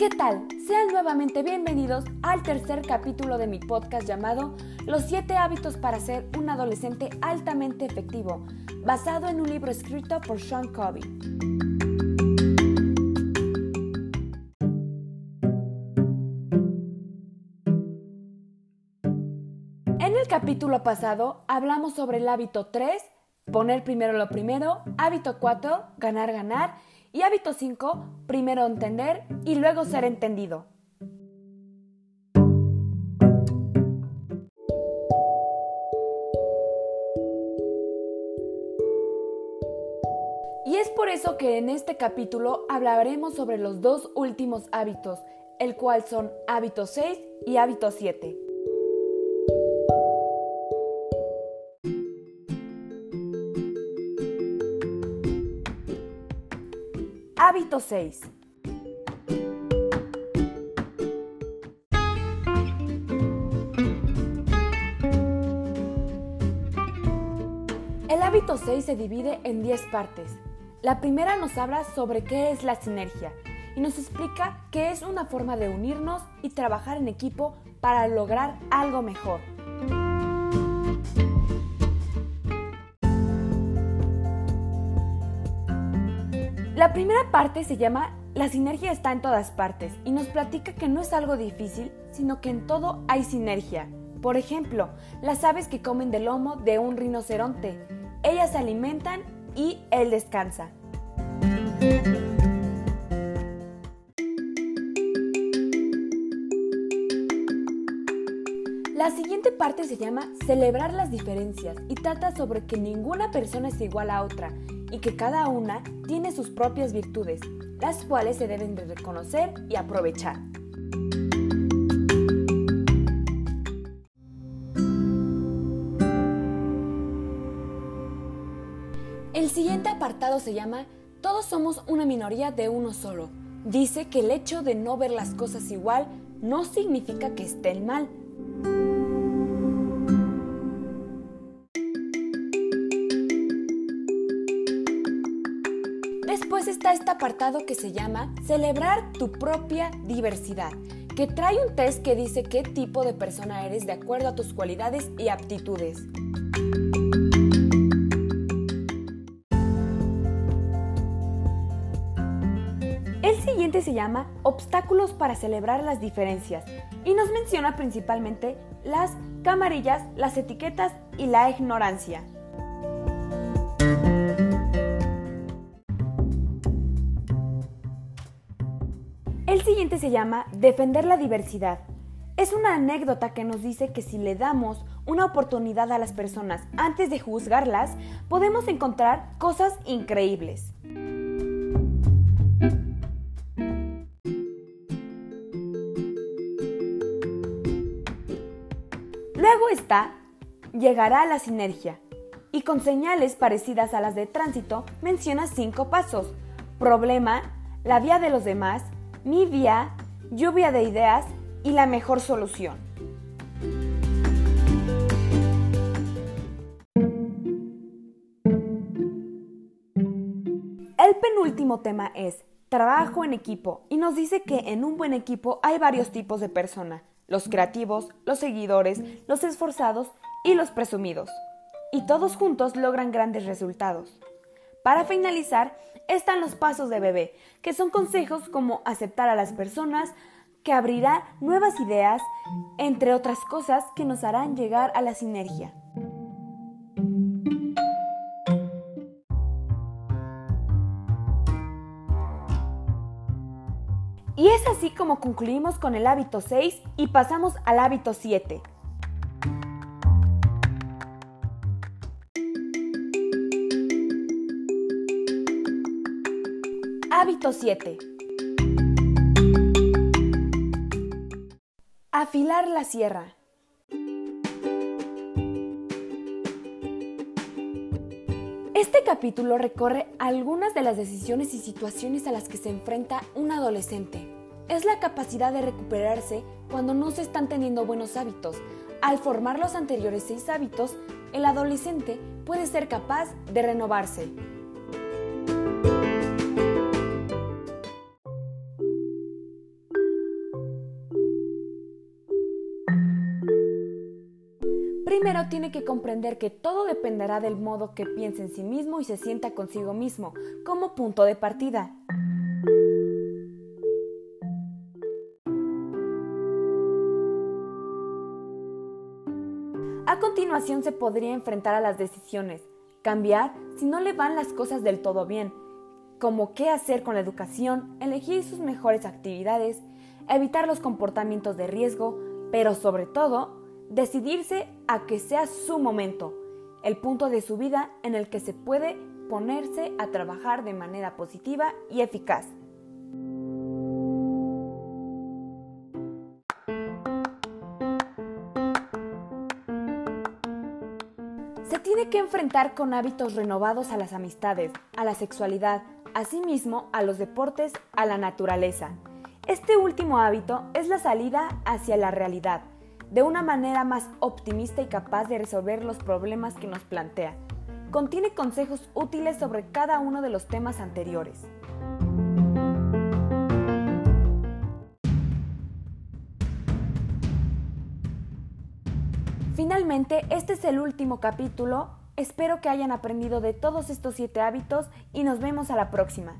¿Qué tal? Sean nuevamente bienvenidos al tercer capítulo de mi podcast llamado Los 7 hábitos para ser un adolescente altamente efectivo, basado en un libro escrito por Sean Covey. En el capítulo pasado hablamos sobre el hábito 3, poner primero lo primero, hábito 4, ganar, ganar, y hábito 5, primero entender y luego ser entendido. Y es por eso que en este capítulo hablaremos sobre los dos últimos hábitos, el cual son hábito 6 y hábito 7. Hábito 6. El hábito 6 se divide en 10 partes. La primera nos habla sobre qué es la sinergia y nos explica que es una forma de unirnos y trabajar en equipo para lograr algo mejor. La primera parte se llama La sinergia está en todas partes y nos platica que no es algo difícil, sino que en todo hay sinergia. Por ejemplo, las aves que comen del lomo de un rinoceronte. Ellas se alimentan y él descansa. La siguiente parte se llama Celebrar las diferencias y trata sobre que ninguna persona es igual a otra y que cada una tiene sus propias virtudes, las cuales se deben de reconocer y aprovechar. El siguiente apartado se llama Todos somos una minoría de uno solo. Dice que el hecho de no ver las cosas igual no significa que estén mal, Después está este apartado que se llama Celebrar tu propia diversidad, que trae un test que dice qué tipo de persona eres de acuerdo a tus cualidades y aptitudes. El siguiente se llama Obstáculos para celebrar las diferencias y nos menciona principalmente las camarillas, las etiquetas y la ignorancia. Se llama Defender la diversidad. Es una anécdota que nos dice que si le damos una oportunidad a las personas antes de juzgarlas, podemos encontrar cosas increíbles. Luego está, llegará a la sinergia y con señales parecidas a las de tránsito menciona cinco pasos. Problema, la vía de los demás, mi vía, lluvia de ideas y la mejor solución. El penúltimo tema es trabajo en equipo y nos dice que en un buen equipo hay varios tipos de persona, los creativos, los seguidores, los esforzados y los presumidos. Y todos juntos logran grandes resultados. Para finalizar, están los pasos de bebé, que son consejos como aceptar a las personas, que abrirá nuevas ideas, entre otras cosas que nos harán llegar a la sinergia. Y es así como concluimos con el hábito 6 y pasamos al hábito 7. Hábito 7. Afilar la sierra. Este capítulo recorre algunas de las decisiones y situaciones a las que se enfrenta un adolescente. Es la capacidad de recuperarse cuando no se están teniendo buenos hábitos. Al formar los anteriores seis hábitos, el adolescente puede ser capaz de renovarse. Primero tiene que comprender que todo dependerá del modo que piense en sí mismo y se sienta consigo mismo, como punto de partida. A continuación se podría enfrentar a las decisiones, cambiar si no le van las cosas del todo bien, como qué hacer con la educación, elegir sus mejores actividades, evitar los comportamientos de riesgo, pero sobre todo, decidirse a que sea su momento, el punto de su vida en el que se puede ponerse a trabajar de manera positiva y eficaz. Se tiene que enfrentar con hábitos renovados a las amistades, a la sexualidad, asimismo a los deportes, a la naturaleza. Este último hábito es la salida hacia la realidad, de una manera más optimista y capaz de resolver los problemas que nos plantea. Contiene consejos útiles sobre cada uno de los temas anteriores. Finalmente, este es el último capítulo Espero que hayan aprendido de todos estos siete hábitos y nos vemos a la próxima.